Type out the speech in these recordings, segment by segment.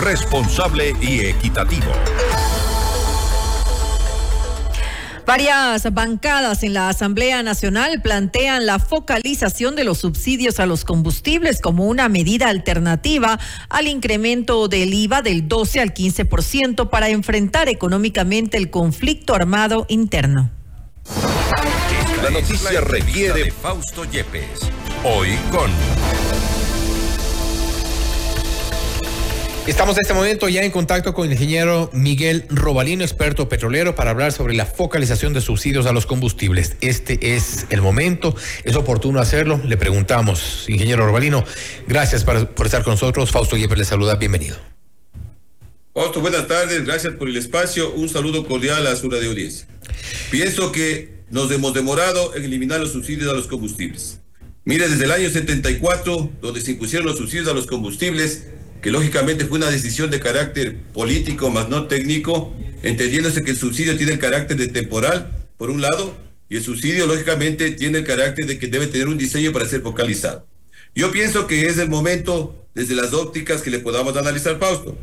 responsable y equitativo. Varias bancadas en la Asamblea Nacional plantean la focalización de los subsidios a los combustibles como una medida alternativa al incremento del IVA del 12 al 15% para enfrentar económicamente el conflicto armado interno. La noticia requiere Fausto Yepes. Hoy con... Estamos en este momento ya en contacto con el ingeniero Miguel Robalino, experto petrolero, para hablar sobre la focalización de subsidios a los combustibles. Este es el momento, es oportuno hacerlo. Le preguntamos, ingeniero Robalino, gracias por estar con nosotros. Fausto Yepes le saluda, bienvenido. Fausto, buenas tardes, gracias por el espacio. Un saludo cordial a su radio audiencia. Pienso que nos hemos demorado en eliminar los subsidios a los combustibles. Mire, desde el año 74, donde se impusieron los subsidios a los combustibles, que lógicamente fue una decisión de carácter político más no técnico, entendiéndose que el subsidio tiene el carácter de temporal, por un lado, y el subsidio lógicamente tiene el carácter de que debe tener un diseño para ser focalizado. Yo pienso que es el momento, desde las ópticas que le podamos analizar, Fausto.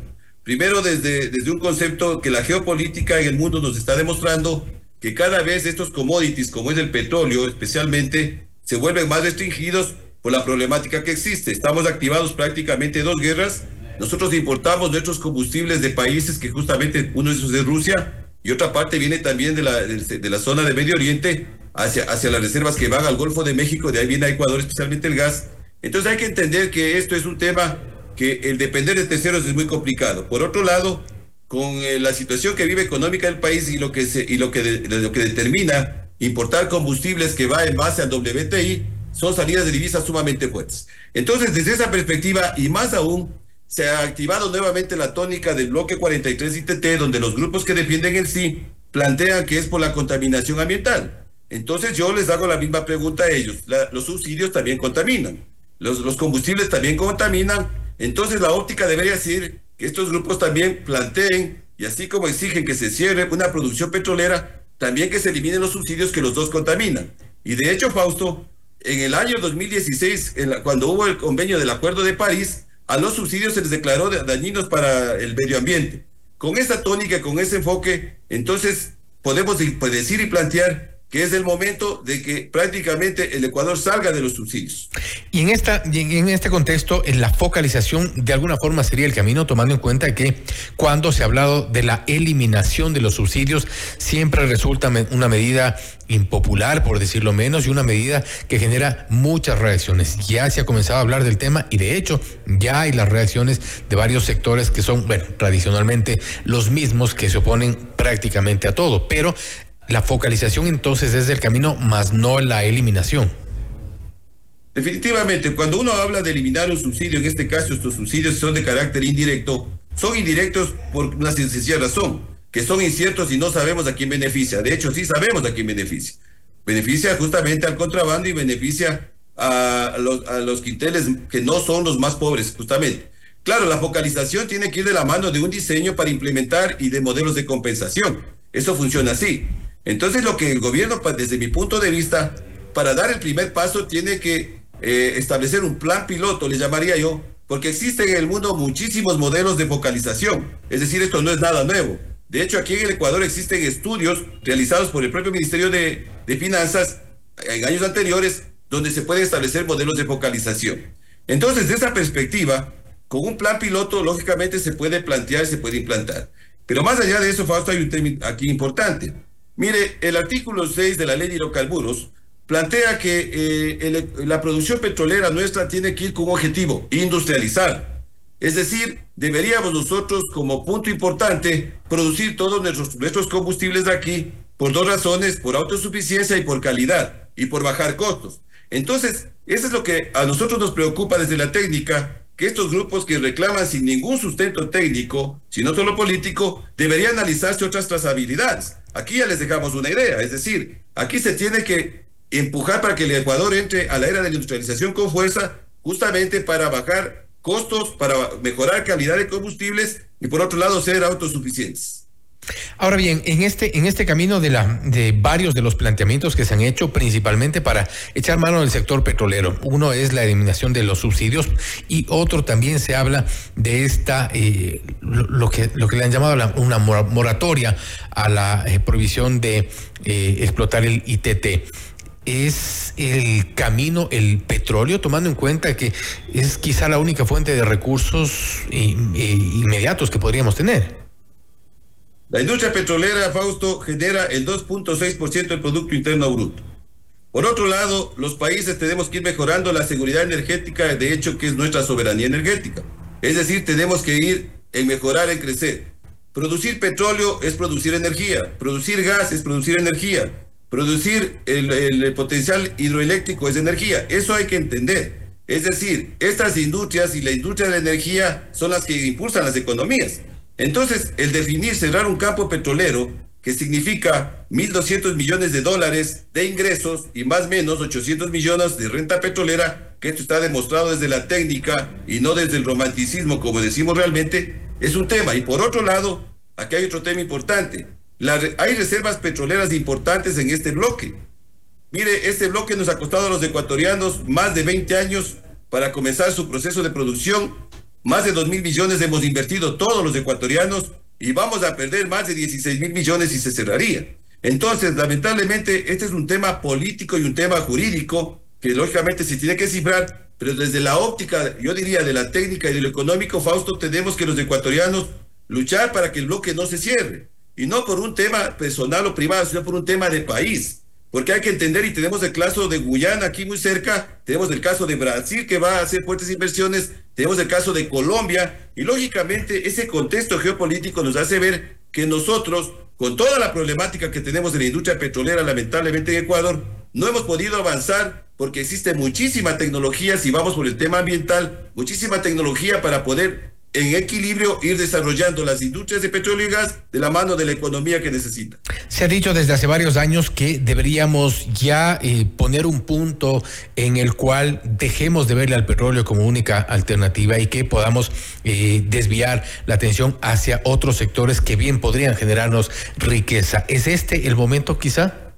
Primero, desde, desde un concepto que la geopolítica en el mundo nos está demostrando que cada vez estos commodities, como es el petróleo especialmente, se vuelven más restringidos por la problemática que existe. Estamos activados prácticamente dos guerras. Nosotros importamos nuestros combustibles de países que justamente uno de esos es Rusia y otra parte viene también de la, de, la zona de Medio Oriente hacia, hacia las reservas que van al Golfo de México, de ahí viene a Ecuador especialmente el gas. Entonces hay que entender que esto es un tema que el depender de terceros es muy complicado. Por otro lado, con eh, la situación que vive económica del país y lo que, se, y lo que, lo que determina importar combustibles que va en base al WTI, son salidas de divisas sumamente fuertes. Entonces, desde esa perspectiva, y más aún, se ha activado nuevamente la tónica del bloque 43 ITT, donde los grupos que defienden el sí plantean que es por la contaminación ambiental. Entonces yo les hago la misma pregunta a ellos. los subsidios también contaminan, los, los combustibles también contaminan. Entonces la óptica debería decir que estos grupos también planteen, y así como exigen que se cierre una producción petrolera, también que se eliminen los subsidios que los dos contaminan. Y de hecho, Fausto, en el año 2016, cuando hubo el convenio del Acuerdo de París, a los subsidios se les declaró dañinos para el medio ambiente. Con esta tónica, con ese enfoque, entonces podemos decir y plantear que es el momento de que prácticamente el Ecuador salga de los subsidios. Y en esta en este contexto, en la focalización de alguna forma sería el camino, tomando en cuenta que cuando se ha hablado de la eliminación de los subsidios, siempre resulta una medida impopular, por decirlo menos, y una medida que genera muchas reacciones. Ya se ha comenzado a hablar del tema y de hecho ya hay las reacciones de varios sectores que son, bueno, tradicionalmente los mismos que se oponen prácticamente a todo, pero la focalización entonces es el camino, más no la eliminación. Definitivamente, cuando uno habla de eliminar un subsidio, en este caso estos subsidios son de carácter indirecto, son indirectos por una sencilla razón, que son inciertos y no sabemos a quién beneficia. De hecho, sí sabemos a quién beneficia. Beneficia justamente al contrabando y beneficia a los, a los quinteles que no son los más pobres, justamente. Claro, la focalización tiene que ir de la mano de un diseño para implementar y de modelos de compensación. Eso funciona así. Entonces lo que el gobierno, desde mi punto de vista, para dar el primer paso tiene que eh, establecer un plan piloto, le llamaría yo, porque existen en el mundo muchísimos modelos de focalización. Es decir, esto no es nada nuevo. De hecho, aquí en el Ecuador existen estudios realizados por el propio Ministerio de, Finanzas en años anteriores donde se pueden establecer modelos de focalización. Entonces, de esa perspectiva, con un plan piloto, lógicamente se puede plantear, se puede implantar. Pero más allá de eso, Fausto, hay un tema aquí importante. Mire, el artículo 6 de la ley de hidrocarburos plantea que eh, la producción petrolera nuestra tiene que ir con un objetivo, industrializar. Es decir, deberíamos nosotros como punto importante producir todos nuestros, nuestros combustibles de aquí por dos razones, por autosuficiencia y por calidad y por bajar costos. Entonces, eso es lo que a nosotros nos preocupa desde la técnica, que estos grupos que reclaman sin ningún sustento técnico, sino solo político, deberían analizarse otras trazabilidades. Aquí ya les dejamos una idea, es decir, aquí se tiene que empujar para que el Ecuador entre a la era de la industrialización con fuerza, justamente para bajar costos, para mejorar calidad de combustibles y por otro lado ser autosuficientes. Ahora bien, en este, en este camino de, la, de varios de los planteamientos que se han hecho, principalmente para echar mano del sector petrolero, uno es la eliminación de los subsidios y otro también se habla de esta, eh, lo, que, lo que le han llamado una moratoria a la eh, prohibición de eh, explotar el ITT es el camino, el petróleo, tomando en cuenta que es quizá la única fuente de recursos inmediatos que podríamos tener. La industria petrolera, Fausto, genera el 2.6% del Producto Interno Bruto. Por otro lado, los países tenemos que ir mejorando la seguridad energética, de hecho, que es nuestra soberanía energética. Es decir, tenemos que ir en mejorar, en crecer. Producir petróleo es producir energía, producir gas es producir energía, producir el, el potencial hidroeléctrico es energía. Eso hay que entender. Es decir, estas industrias y la industria de la energía son las que impulsan las economías. Entonces, el definir cerrar un campo petrolero, que significa 1.200 millones de dólares de ingresos y más o menos 800 millones de renta petrolera, que esto está demostrado desde la técnica y no desde el romanticismo, como decimos realmente, es un tema. Y por otro lado, aquí hay otro tema importante. hay reservas petroleras importantes en este bloque. Mire, este bloque nos ha costado a los ecuatorianos más de 20 años para comenzar su proceso de producción más de 2 mil millones hemos invertido todos los ecuatorianos y vamos a perder más de 16 mil millones si se cerraría. Entonces, lamentablemente, este es un tema político y un tema jurídico que lógicamente se tiene que cifrar, pero desde la óptica, yo diría, de la técnica y de lo económico, Fausto, tenemos que los ecuatorianos luchar para que el bloque no se cierre. Y no por un tema personal o privado, sino por un tema de país porque hay que entender, y tenemos el caso de Guyana aquí muy cerca, tenemos el caso de Brasil que va a hacer fuertes inversiones, tenemos el caso de Colombia, y lógicamente ese contexto geopolítico nos hace ver que nosotros, con toda la problemática que tenemos en la industria petrolera, lamentablemente en Ecuador, no hemos podido avanzar porque existe muchísima tecnología, si vamos por el tema ambiental, muchísima tecnología para poder en equilibrio ir desarrollando las industrias de petróleo y gas de la mano de la economía que necesita. Se ha dicho desde hace varios años que deberíamos ya eh, poner un punto en el cual dejemos de verle al petróleo como única alternativa y que podamos eh, desviar la atención hacia otros sectores que bien podrían generarnos riqueza. ¿Es este el momento quizá?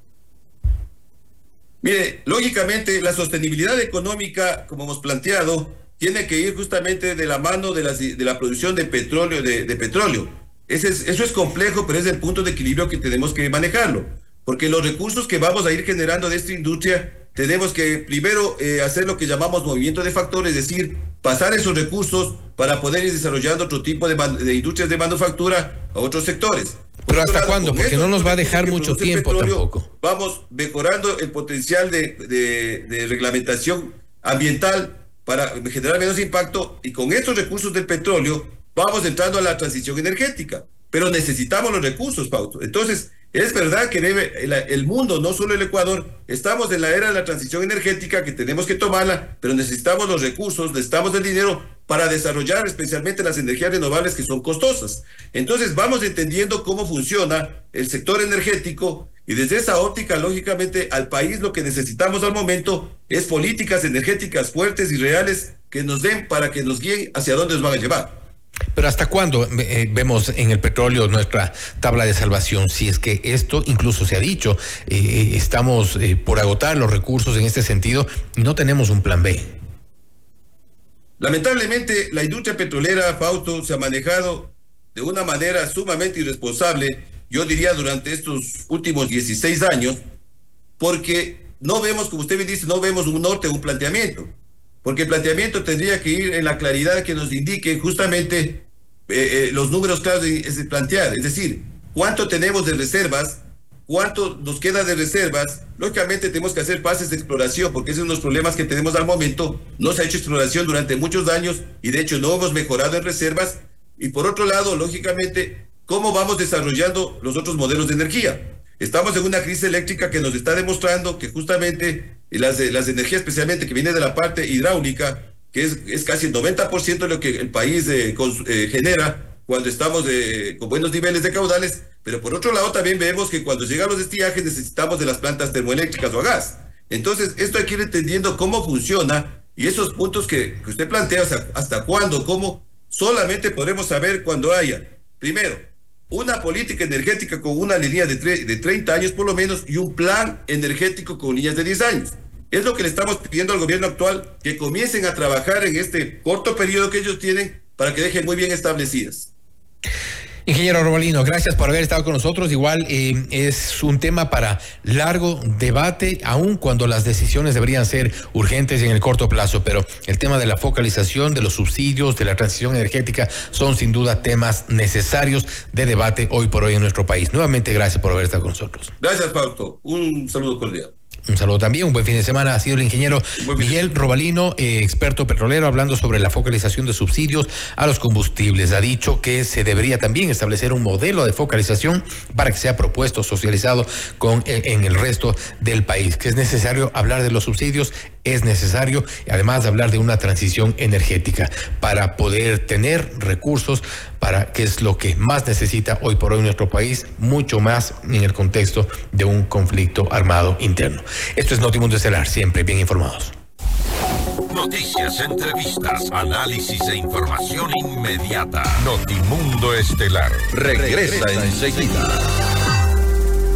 Mire, lógicamente la sostenibilidad económica, como hemos planteado, tiene que ir justamente de la mano de la, de la producción de petróleo, de, petróleo. Ese es, eso es complejo, pero es el punto de equilibrio que tenemos que manejarlo. Porque los recursos que vamos a ir generando de esta industria, tenemos que primero eh, hacer lo que llamamos movimiento de factores, es decir, pasar esos recursos para poder ir desarrollando otro tipo de, de industrias de manufactura a otros sectores. Pero ¿hasta cuándo? Porque no nos va a dejar mucho tiempo tampoco. Vamos mejorando el potencial de, de, de reglamentación ambiental para generar menos impacto y con estos recursos del petróleo vamos entrando a la transición energética. Pero necesitamos los recursos, Pauto. Entonces, es verdad que debe el, mundo, no solo el Ecuador, estamos en la era de la transición energética que tenemos que tomarla, pero necesitamos los recursos, necesitamos el dinero para desarrollar especialmente las energías renovables que son costosas. Entonces, vamos entendiendo cómo funciona el sector energético y desde esa óptica, lógicamente, al país lo que necesitamos al momento es políticas energéticas fuertes y reales que nos den para que nos guíen hacia dónde nos van a llevar. Pero ¿hasta cuándo eh, vemos en el petróleo nuestra tabla de salvación? Si es que esto incluso se ha dicho, eh, estamos eh, por agotar los recursos en este sentido y no tenemos un plan B. Lamentablemente, la industria petrolera, Fausto, se ha manejado de una manera sumamente irresponsable yo diría durante estos últimos 16 años, porque no vemos, como usted me dice, no vemos un norte, un planteamiento, porque el planteamiento tendría que ir en la claridad que nos indique justamente eh, eh, los números claros de, de plantear, es decir, cuánto tenemos de reservas, cuánto nos queda de reservas, lógicamente tenemos que hacer fases de exploración, porque esos son los problemas que tenemos al momento. No se ha hecho exploración durante muchos años y de hecho no hemos mejorado en reservas. Y por otro lado, lógicamente, cómo vamos desarrollando los otros modelos de energía. Estamos en una crisis eléctrica que nos está demostrando que justamente las, las energías, especialmente que viene de la parte hidráulica, que es, es casi el 90% de lo que el país eh, eh, genera cuando estamos eh, con buenos niveles de caudales, pero por otro lado también vemos que cuando llegan los estiajes necesitamos de las plantas termoeléctricas o a gas. Entonces, esto hay que ir entendiendo cómo funciona y esos puntos que, que usted plantea, hasta, hasta cuándo, cómo, solamente podremos saber cuando haya, primero, una política energética con una línea de, de 30 años por lo menos y un plan energético con líneas de 10 años. Es lo que le estamos pidiendo al gobierno actual, que comiencen a trabajar en este corto periodo que ellos tienen para que dejen muy bien establecidas. Ingeniero Robalino, gracias por haber estado con nosotros. Igual eh, es un tema para largo debate, aun cuando las decisiones deberían ser urgentes en el corto plazo, pero el tema de la focalización, de los subsidios, de la transición energética son sin duda temas necesarios de debate hoy por hoy en nuestro país. Nuevamente, gracias por haber estado con nosotros. Gracias, Fausto. Un saludo cordial. Un saludo también, un buen fin de semana. Ha sido el ingeniero Miguel Robalino, eh, experto petrolero, hablando sobre la focalización de subsidios a los combustibles. Ha dicho que se debería también establecer un modelo de focalización para que sea propuesto, socializado con, eh, en el resto del país. Que es necesario hablar de los subsidios, es necesario además hablar de una transición energética para poder tener recursos para que es lo que más necesita hoy por hoy nuestro país, mucho más en el contexto de un conflicto armado interno. Esto es Notimundo Estelar, siempre bien informados. Noticias, entrevistas, análisis e información inmediata. Notimundo Estelar regresa enseguida.